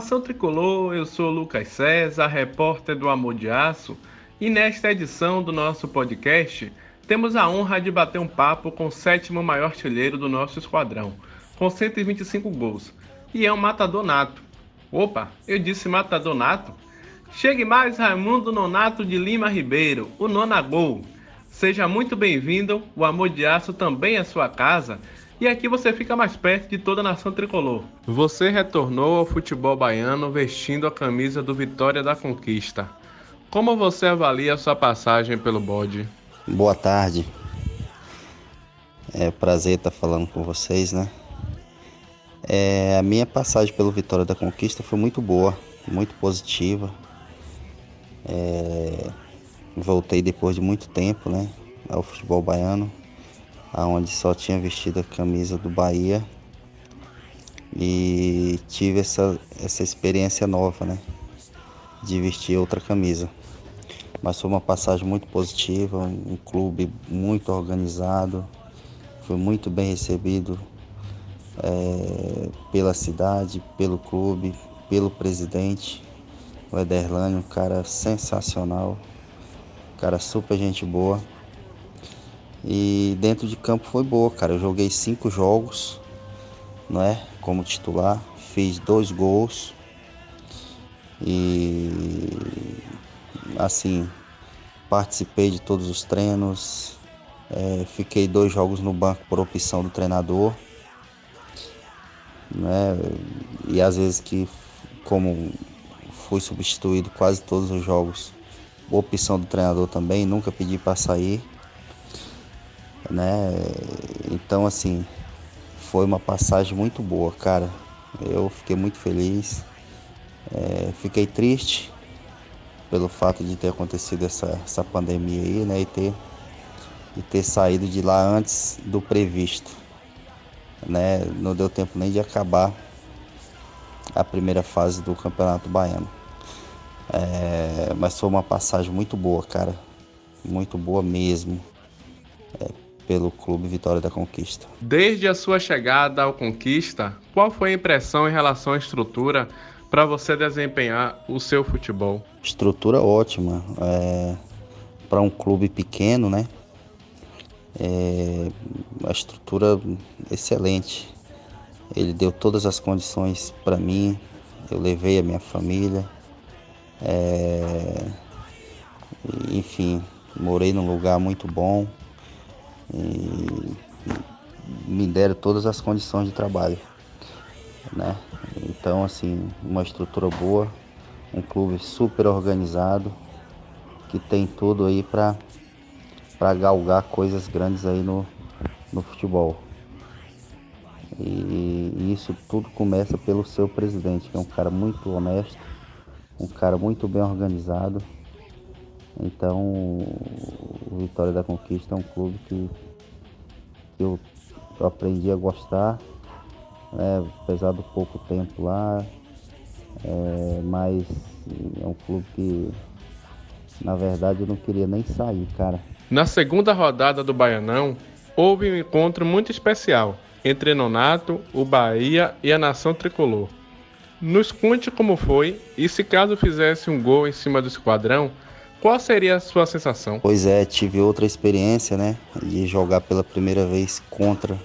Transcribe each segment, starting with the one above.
Nação Tricolor, eu sou Lucas César, repórter do Amor de Aço, e nesta edição do nosso podcast temos a honra de bater um papo com o sétimo maior artilheiro do nosso esquadrão, com 125 gols, e é um matador nato. Opa, eu disse matador nato? Chegue mais Raimundo Nonato de Lima Ribeiro, o Nonagol. Seja muito bem-vindo, o Amor de Aço também é sua casa e aqui você fica mais perto de toda a nação tricolor. Você retornou ao futebol baiano vestindo a camisa do Vitória da Conquista. Como você avalia a sua passagem pelo bode? Boa tarde. É um prazer estar falando com vocês, né? É, a minha passagem pelo Vitória da Conquista foi muito boa, muito positiva. É, voltei depois de muito tempo, né, ao futebol baiano aonde só tinha vestido a camisa do Bahia e tive essa, essa experiência nova, né? De vestir outra camisa. Mas foi uma passagem muito positiva, um, clube muito organizado, foi muito bem recebido é, pela cidade, pelo clube, pelo presidente, o Ederlane, um cara sensacional, um cara super gente boa. E dentro de campo foi boa, cara. Eu joguei cinco jogos, não é? Como titular, fiz dois gols. E assim, participei de todos os treinos. É, fiquei dois jogos no banco por opção do treinador. Né? E às vezes que como fui substituído quase todos os jogos, opção do treinador também, nunca pedi para sair né? Então, assim, foi uma passagem muito boa, cara. Eu fiquei muito feliz. É, fiquei triste pelo fato de ter acontecido essa, essa pandemia aí, né? E ter, e ter saído de lá antes do previsto. Né? Não deu tempo nem de acabar a primeira fase do Campeonato Baiano. É, mas foi uma passagem muito boa, cara. Muito boa mesmo. É, pelo Clube Vitória da Conquista. Desde a sua chegada ao Conquista, qual foi a impressão em relação à estrutura para você desempenhar o seu futebol? Estrutura ótima. É, para um clube pequeno, né? É, a estrutura excelente. Ele deu todas as condições para mim. Eu levei a minha família. É, enfim, morei num lugar muito bom e me deram todas as condições de trabalho, né? Então, assim, uma estrutura boa, um clube super organizado, que tem tudo aí para para galgar coisas grandes aí no, no futebol. E isso tudo começa pelo seu presidente, que é um cara muito honesto, um cara muito bem organizado então, o Vitória da Conquista é um clube que, que eu, eu aprendi a gostar, né, apesar do pouco tempo lá, é, mas é um clube que, na verdade, eu não queria nem sair, cara. Na segunda rodada do Baianão, houve um encontro muito especial entre Nonato, o Bahia e a Nação Tricolor. Nos conte como foi e se caso fizesse um gol em cima do esquadrão, qual seria a sua sensação? Pois é, tive outra experiência, né? De jogar pela primeira vez contra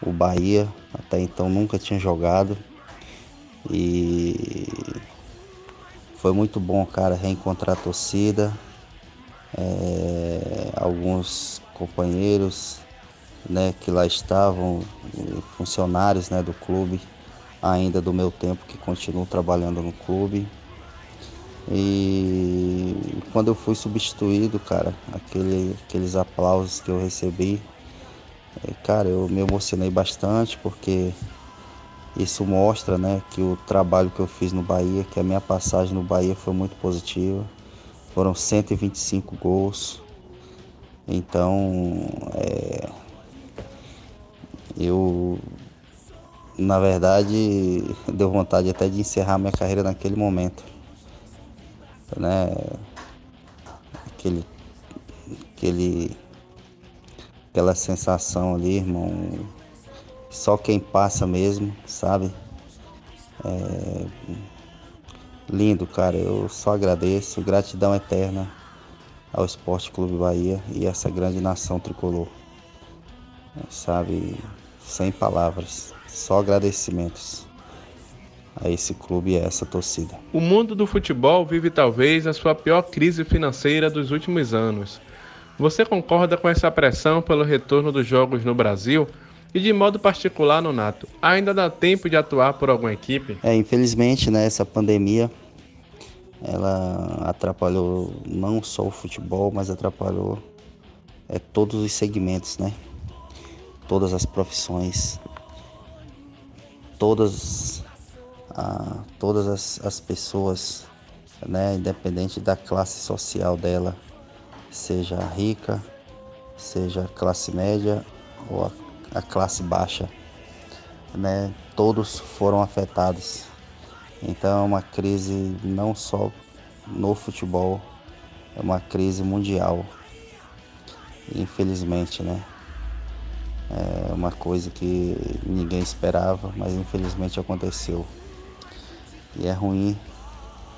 o Bahia. Até então nunca tinha jogado. E foi muito bom, cara, reencontrar a torcida. É, alguns companheiros né, que lá estavam, funcionários né, do clube, ainda do meu tempo que continuam trabalhando no clube. E quando eu fui substituído, cara, aquele, aqueles aplausos que eu recebi, é, cara, eu me emocionei bastante porque isso mostra, né, que o trabalho que eu fiz no Bahia, que a minha passagem no Bahia foi muito positiva. Foram 125 gols. Então, é, eu, na verdade, deu vontade até de encerrar minha carreira naquele momento né? Aquele, aquele, aquela sensação ali, irmão. Só quem passa mesmo, sabe? É, lindo, cara. Eu só agradeço, gratidão eterna ao Esporte Clube Bahia e essa grande nação tricolor. Sabe, sem palavras, só agradecimentos a esse clube e a essa torcida. O mundo do futebol vive talvez a sua pior crise financeira dos últimos anos. Você concorda com essa pressão pelo retorno dos jogos no Brasil? E de modo particular no Nato, ainda dá tempo de atuar por alguma equipe? É, infelizmente, né, essa pandemia ela atrapalhou não só o futebol, mas atrapalhou é, todos os segmentos, né? Todas as profissões, todas, a, todas as, as pessoas, né? Independente da classe social dela, seja rica, seja classe média ou a a classe baixa, né? Todos foram afetados. Então é uma crise não só no futebol, é uma crise mundial. Infelizmente, né? É uma coisa que ninguém esperava, mas infelizmente aconteceu. E é ruim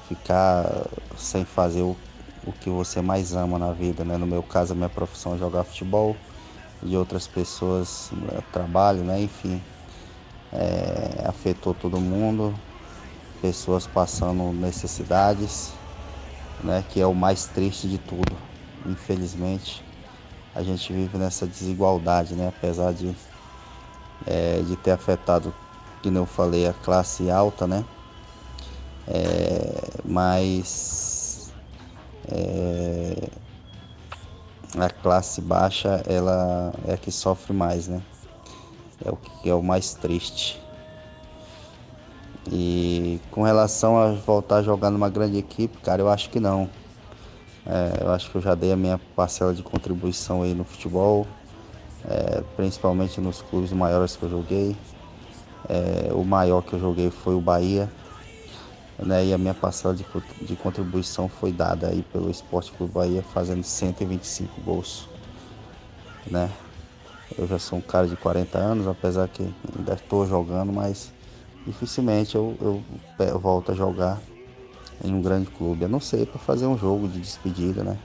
ficar sem fazer o, o que você mais ama na vida, né? No meu caso, a minha profissão é jogar futebol de outras pessoas, né, trabalho, né? Enfim, é, afetou todo mundo, pessoas passando necessidades, né? Que é o mais triste de tudo. Infelizmente, a gente vive nessa desigualdade, né? Apesar de, é, de ter afetado, como eu falei, a classe alta, né? É, mas é, a classe baixa ela é a que sofre mais, né? É o que é o mais triste. E com relação a voltar a jogar numa grande equipe, cara, eu acho que não. É, eu acho que eu já dei a minha parcela de contribuição aí no futebol, é, principalmente nos clubes maiores que eu joguei. É, o maior que eu joguei foi o Bahia, né? E a minha parcela de, de contribuição foi dada aí pelo Esporte Clube Bahia, fazendo 125 gols, né? Eu já sou um cara de 40 anos, apesar que ainda estou jogando, mas dificilmente eu, eu, eu volto a jogar em um grande clube. Eu não sei, para fazer um jogo de despedida, né?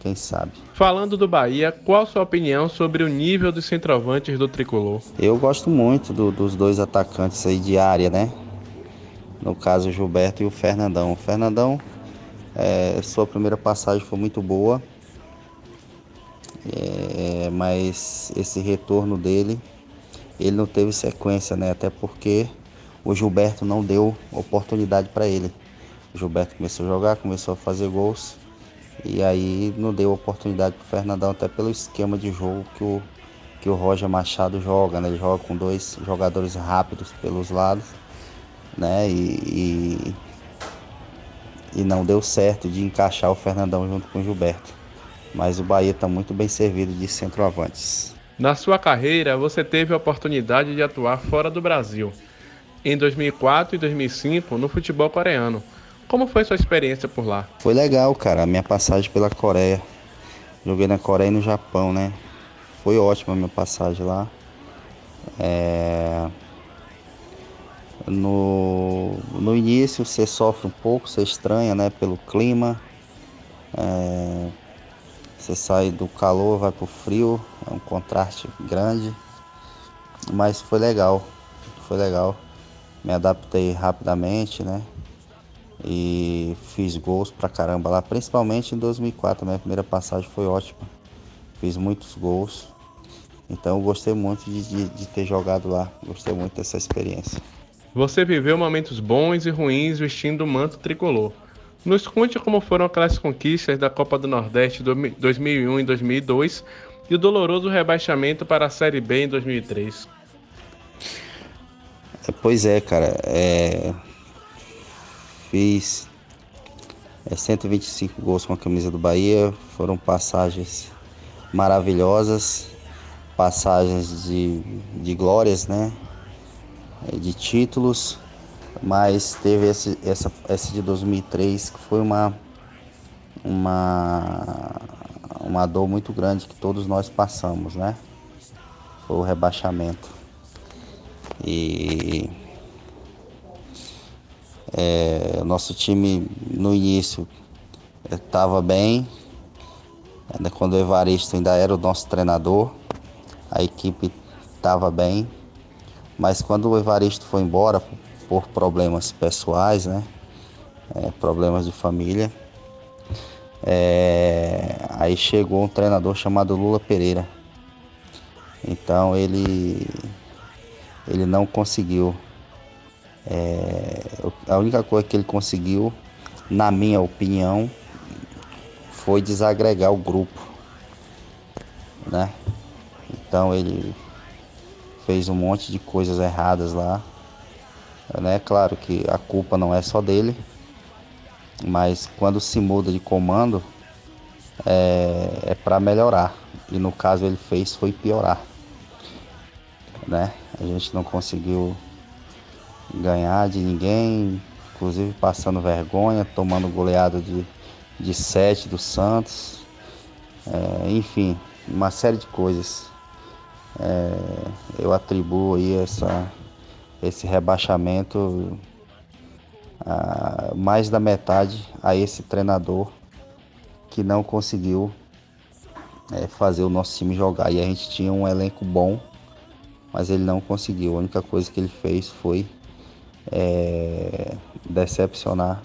Quem sabe? Falando do Bahia, qual a sua opinião sobre o nível dos centroavantes do tricolor? Eu gosto muito do, dos dois atacantes aí de área, né? No caso o Gilberto e o Fernandão. O Fernandão, é, sua primeira passagem foi muito boa, é, mas esse retorno dele, ele não teve sequência, né? Até porque o Gilberto não deu oportunidade para ele. O Gilberto começou a jogar, começou a fazer gols e aí não deu oportunidade para o Fernandão, até pelo esquema de jogo que o, que o Roger Machado joga, né? Ele joga com dois jogadores rápidos pelos lados né? E, e, e, não deu certo de encaixar o Fernandão junto com o Gilberto. Mas o Bahia está muito bem servido de centroavantes. Na sua carreira, você teve a oportunidade de atuar fora do Brasil. Em 2004 e 2005, no futebol coreano. Como foi sua experiência por lá? Foi legal, cara. A minha passagem pela Coreia. Joguei na Coreia e no Japão, né? Foi ótima a minha passagem lá. É... No, no início você sofre um pouco, você estranha né, pelo clima. É, você sai do calor, vai pro frio, é um contraste grande. Mas foi legal, foi legal. Me adaptei rapidamente, né? E fiz gols pra caramba lá, principalmente em 2004. Minha primeira passagem foi ótima. Fiz muitos gols. Então eu gostei muito de, de, de ter jogado lá. Gostei muito dessa experiência. Você viveu momentos bons e ruins vestindo o manto tricolor. Nos conte como foram aquelas conquistas da Copa do Nordeste 2001 e 2002 e o doloroso rebaixamento para a Série B em 2003. É, pois é, cara. É... Fiz é, 125 gols com a camisa do Bahia. Foram passagens maravilhosas, passagens de, de glórias, né? É, de títulos, mas teve esse, essa, esse de 2003 que foi uma, uma, uma dor muito grande que todos nós passamos, né? Foi o rebaixamento. E É, nosso time no início estava bem, né, quando o Evaristo ainda era o nosso treinador, a equipe estava bem, mas quando o Evaristo foi embora por problemas pessoais, né, é, problemas de família, é, aí chegou um treinador chamado Lula Pereira. Então ele ele não conseguiu. É, a única coisa que ele conseguiu, na minha opinião, foi desagregar o grupo, né? Então ele fez um monte de coisas erradas lá, né? Claro que a culpa não é só dele, mas quando se muda de comando é, é para melhorar e no caso ele fez foi piorar, né? A gente não conseguiu ganhar de ninguém, inclusive passando vergonha, tomando goleada de de sete do Santos, é, enfim, uma série de coisas. É, eu atribuo aí essa, esse rebaixamento a, mais da metade a esse treinador que não conseguiu é, fazer o nosso time jogar. E a gente tinha um elenco bom, mas ele não conseguiu. A única coisa que ele fez foi é, decepcionar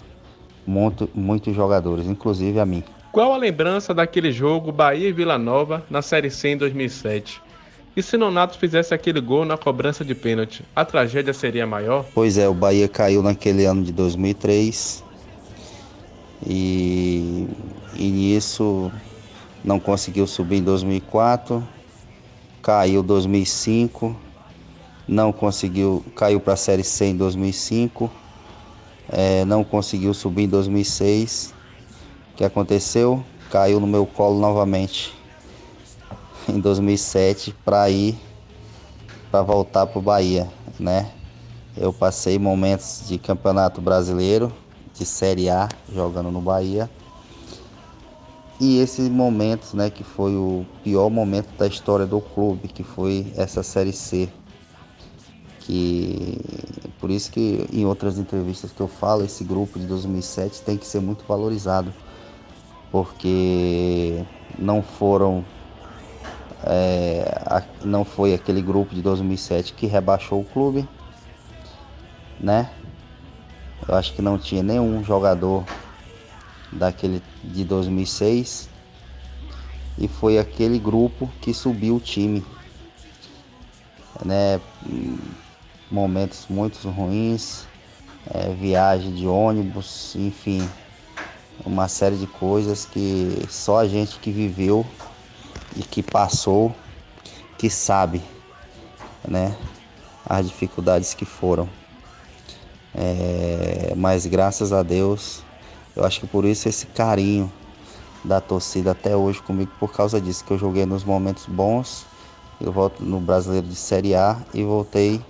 muito, muitos jogadores, inclusive a mim. Qual a lembrança daquele jogo Bahia e Vila Nova na Série C em 2007? E se Nonato fizesse aquele gol na cobrança de pênalti, a tragédia seria maior? Pois é, o Bahia caiu naquele ano de 2003 e, e nisso não conseguiu subir em 2004, caiu em 2005, não conseguiu, caiu para a Série C em 2005 é, não conseguiu subir em 2006. O que aconteceu? Caiu no meu colo novamente em 2007 para ir para voltar para o Bahia, né? Eu passei momentos de campeonato brasileiro, de Série A, jogando no Bahia. E esse momento, né, que foi o pior momento da história do clube, que foi essa Série C, que por isso que em outras entrevistas que eu falo, esse grupo de 2007 tem que ser muito valorizado, porque não foram é, não foi aquele grupo de 2007 que rebaixou o clube, né? Eu acho que não tinha nenhum jogador daquele de 2006 e foi aquele grupo que subiu o time, né? momentos muito ruins, é, viagem de ônibus, enfim, uma série de coisas que só a gente que viveu e que passou que sabe, né, as dificuldades que foram. É, mas graças a Deus, eu acho que por isso esse carinho da torcida até hoje comigo por causa disso que eu joguei nos momentos bons. Eu volto no Brasileiro de Série A e voltei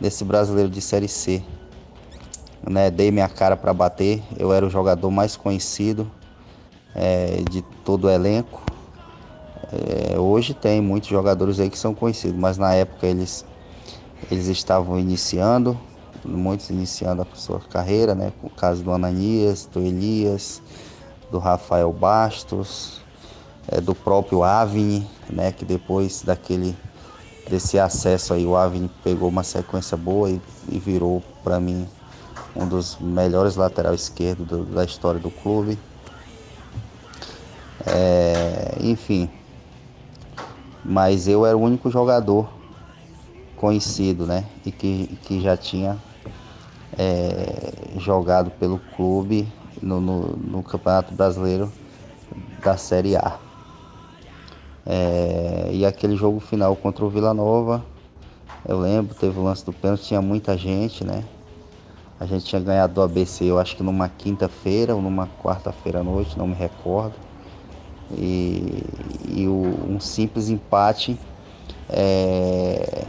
desse brasileiro de Série C. Né, dei minha cara para bater, eu era o jogador mais conhecido é, de todo o elenco. É, hoje tem muitos jogadores aí que são conhecidos, mas na época eles, eles estavam iniciando, muitos iniciando a sua carreira, né? O caso do Ananias, do Elias, do Rafael Bastos, é, do próprio Avni, né? Que depois daquele desse acesso aí, o Avni pegou uma sequência boa e, e virou para mim um dos melhores lateral esquerdo do, da história do clube. É, enfim, mas eu era o único jogador conhecido, né? E que, que já tinha é, jogado pelo clube no, no, no Campeonato Brasileiro da Série A. É, e aquele jogo final contra o Vila Nova, eu lembro, teve o lance do pênalti, tinha muita gente, né? A gente tinha ganhado do ABC, eu acho que numa quinta-feira ou numa quarta-feira à noite, não me recordo. E, e o, um simples empate é,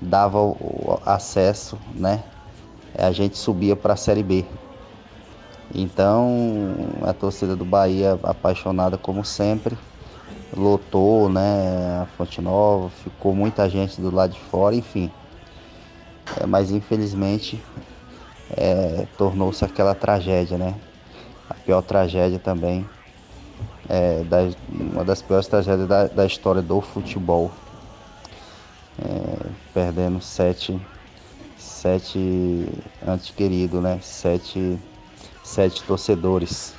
dava o, acesso, né? A gente subia para a Série B. Então, a torcida do Bahia apaixonada como sempre lotou, né, a Fonte Nova, ficou muita gente do lado de fora, enfim. É, mas infelizmente é, tornou-se aquela tragédia, né? A pior tragédia também, é, uma das piores tragédias da, da história do futebol. É, perdendo sete, sete antes querido, né? Sete, sete torcedores,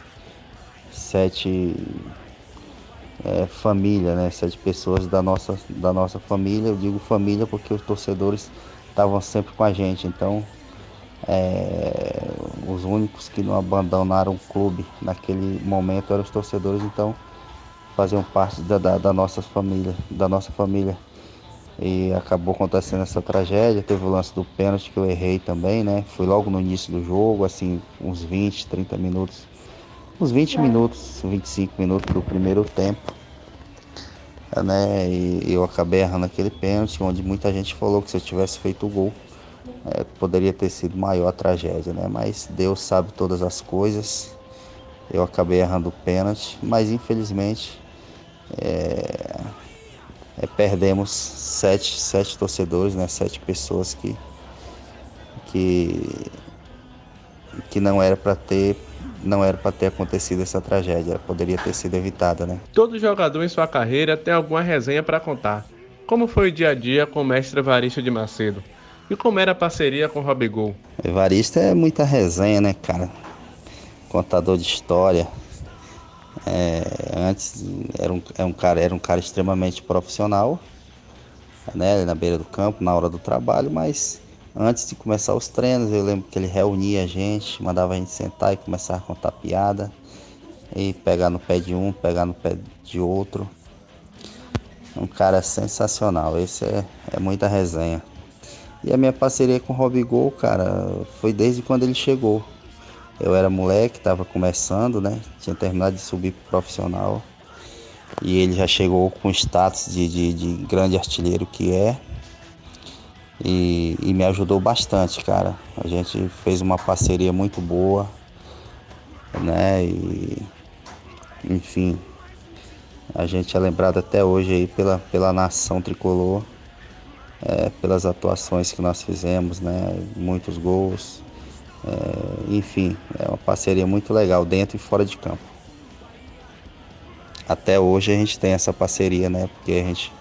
sete é, família, né? Sete pessoas da nossa, da nossa família. Eu digo família porque os torcedores estavam sempre com a gente. Então, é, os únicos que não abandonaram o clube naquele momento eram os torcedores. Então, faziam parte da, da, da nossa família, da nossa família. E acabou acontecendo essa tragédia. Teve o lance do pênalti que eu errei também, né? Foi logo no início do jogo, assim, uns 20, 30 minutos uns 20 minutos, 25 minutos do primeiro tempo. Né, e eu acabei errando aquele pênalti, onde muita gente falou que se eu tivesse feito o gol, é, poderia ter sido maior a tragédia, né? Mas Deus sabe todas as coisas. Eu acabei errando o pênalti, mas infelizmente é, é, perdemos sete, sete torcedores, né? Sete pessoas que, que, que não era para ter não era para ter acontecido essa tragédia, poderia ter sido evitada, né? Todo jogador em sua carreira tem alguma resenha para contar. Como foi o dia a dia com o mestre Evaristo de Macedo? E como era a parceria com o Robigol? Evaristo é muita resenha, né, cara? Contador de história. É, antes era um, era é um, cara, era um cara extremamente profissional, né, na beira do campo, na hora do trabalho, mas Antes de começar os treinos, eu lembro que ele reunia a gente, mandava a gente sentar e começar a contar piada. E pegar no pé de um, pegar no pé de outro. Um cara sensacional, esse é, é muita resenha. E a minha parceria com o Robigol, cara, foi desde quando ele chegou. Eu era moleque, estava começando, né? Tinha terminado de subir pro profissional. E ele já chegou com status de, de, de grande artilheiro que é e, e, me ajudou bastante, cara. A gente fez uma parceria muito boa, né? E, enfim, a gente é lembrado até hoje aí pela, pela nação tricolor, é, pelas atuações que nós fizemos, né? Muitos gols, é, enfim, é uma parceria muito legal dentro e fora de campo. Até hoje a gente tem essa parceria, né? Porque a gente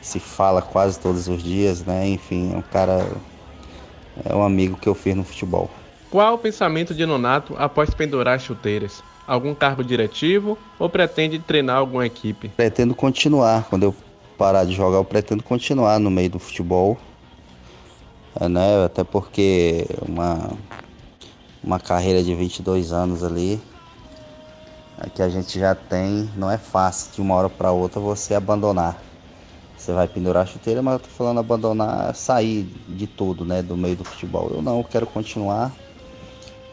se fala quase todos os dias, né? Enfim, é um cara, é um amigo que eu fiz no futebol. Qual o pensamento de Nonato após pendurar as chuteiras? Algum cargo diretivo ou pretende treinar alguma equipe? Pretendo continuar. Quando eu parar de jogar, eu pretendo continuar no meio do futebol. É, né? Até porque uma, uma carreira de 22 anos ali, é que a gente já tem, não é fácil de uma hora para outra você abandonar. Você vai pendurar a chuteira, mas eu tô falando abandonar, sair de tudo, né? Do meio do futebol. Eu não, eu quero continuar.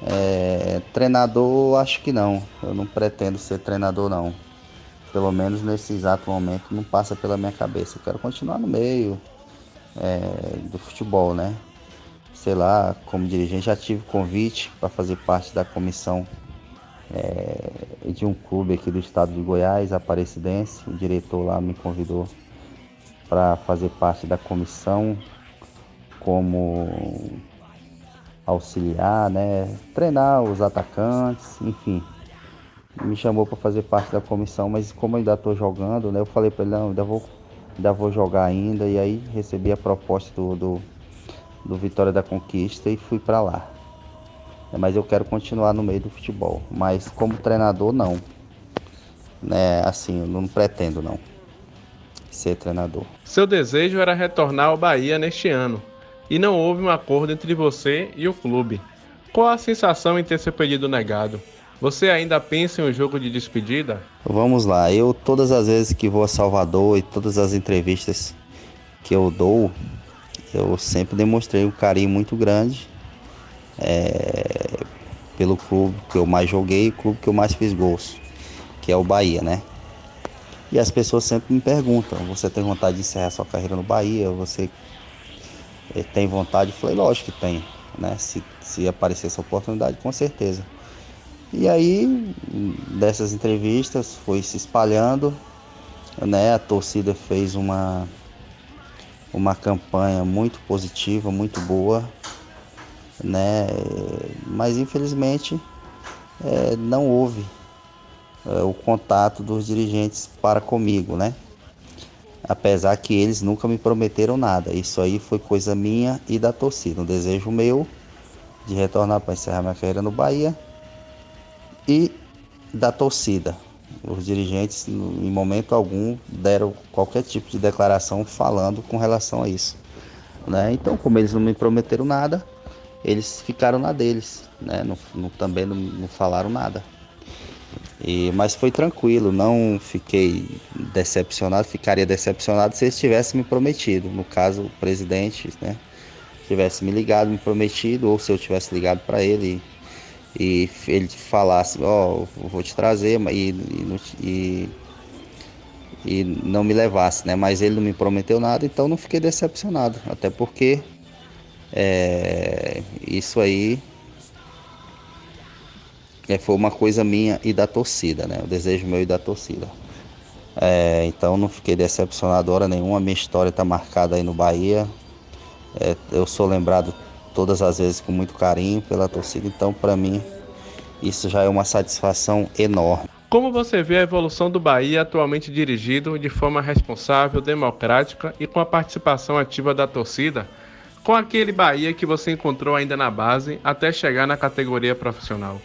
É, treinador, acho que não. Eu não pretendo ser treinador, não. Pelo menos nesse exato momento não passa pela minha cabeça. Eu quero continuar no meio é, do futebol, né? Sei lá, como dirigente, já tive convite para fazer parte da comissão é, de um clube aqui do estado de Goiás, Aparecidense. O diretor lá me convidou para fazer parte da comissão como auxiliar, né? Treinar os atacantes, enfim. Me chamou para fazer parte da comissão, mas como ainda estou jogando, né? Eu falei para ele, não, ainda vou, ainda vou jogar ainda. E aí recebi a proposta do, do, do Vitória da Conquista e fui para lá. Mas eu quero continuar no meio do futebol. Mas como treinador, não. Né? Assim, eu não pretendo, não ser treinador. Seu desejo era retornar ao Bahia neste ano e não houve um acordo entre você e o clube. Qual a sensação em ter seu pedido negado? Você ainda pensa em um jogo de despedida? Vamos lá, eu todas as vezes que vou a Salvador e todas as entrevistas que eu dou, eu sempre demonstrei um carinho muito grande é, pelo clube que eu mais joguei, o clube que eu mais fiz gols, que é o Bahia, né? E as pessoas sempre me perguntam: você tem vontade de encerrar sua carreira no Bahia? Você eh, tem vontade? Eu falei: lógico que tem, né? Se, se aparecer essa oportunidade, com certeza. E aí, dessas entrevistas, foi se espalhando, né? A torcida fez uma, uma campanha muito positiva, muito boa. né? Mas infelizmente é, não houve é, o contato dos dirigentes para comigo, né? Apesar que eles nunca me prometeram nada. Isso aí foi coisa minha e da torcida. Um desejo meu de retornar para encerrar minha carreira no Bahia e da torcida. Os dirigentes, em momento algum, deram qualquer tipo de declaração falando com relação a isso. Né? Então, como eles não me prometeram nada, eles ficaram na deles, né? não, não, também não, não falaram nada. E, mas foi tranquilo, não fiquei decepcionado, ficaria decepcionado se eles tivessem me prometido. No caso, o presidente né, tivesse me ligado, me prometido, ou se eu tivesse ligado para ele e ele falasse, ó, oh, vou te trazer e, e, e, não me levasse, né? Mas ele não me prometeu nada, então não fiquei decepcionado, até porque é, isso aí é, foi uma coisa minha e da torcida, né? O desejo meu e da torcida. É, então não fiquei decepcionado hora nenhuma, minha história está marcada aí no Bahia. É, eu sou lembrado todas as vezes com muito carinho pela torcida, então para mim isso já é uma satisfação enorme. Como você vê a evolução do Bahia atualmente dirigido de forma responsável, democrática e com a participação ativa da torcida, com aquele Bahia que você encontrou ainda na base até chegar na categoria profissional?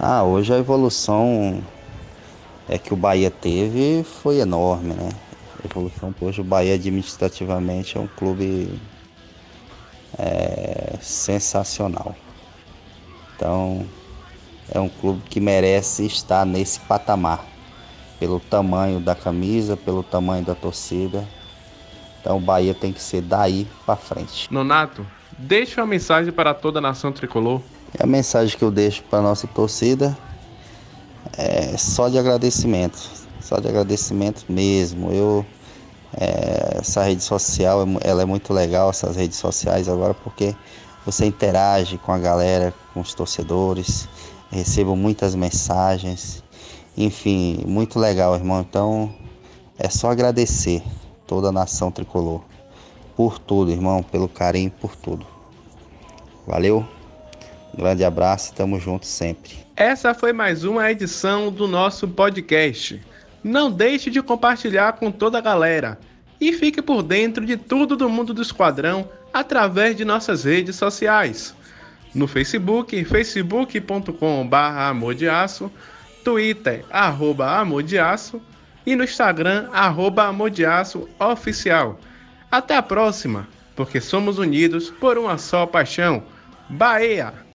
Ah, hoje a evolução é que o Bahia teve foi enorme, né? A evolução hoje o Bahia administrativamente é um clube é, sensacional. Então, é um clube que merece estar nesse patamar, pelo tamanho da camisa, pelo tamanho da torcida. Então, o Bahia tem que ser daí para frente. Nonato, deixe uma mensagem para toda a nação tricolor. A mensagem que eu deixo para nossa torcida é só de agradecimento, só de agradecimento mesmo. Eu é, essa rede social, ela é muito legal, essas redes sociais agora, porque você interage com a galera, com os torcedores, recebo muitas mensagens, enfim, muito legal, irmão. Então, é só agradecer toda a nação tricolor por tudo, irmão, pelo carinho, por tudo. Valeu, grande abraço, tamo junto sempre. Essa foi mais uma edição do nosso podcast. Não deixe de compartilhar com toda a galera e fique por dentro de tudo do mundo do Esquadrão através de nossas redes sociais. No Facebook, facebook.com.br amordeaço, Twitter, arroba amordeaço e no Instagram, arroba amordeaço oficial. Até a próxima, porque somos unidos por uma só paixão. Bahia!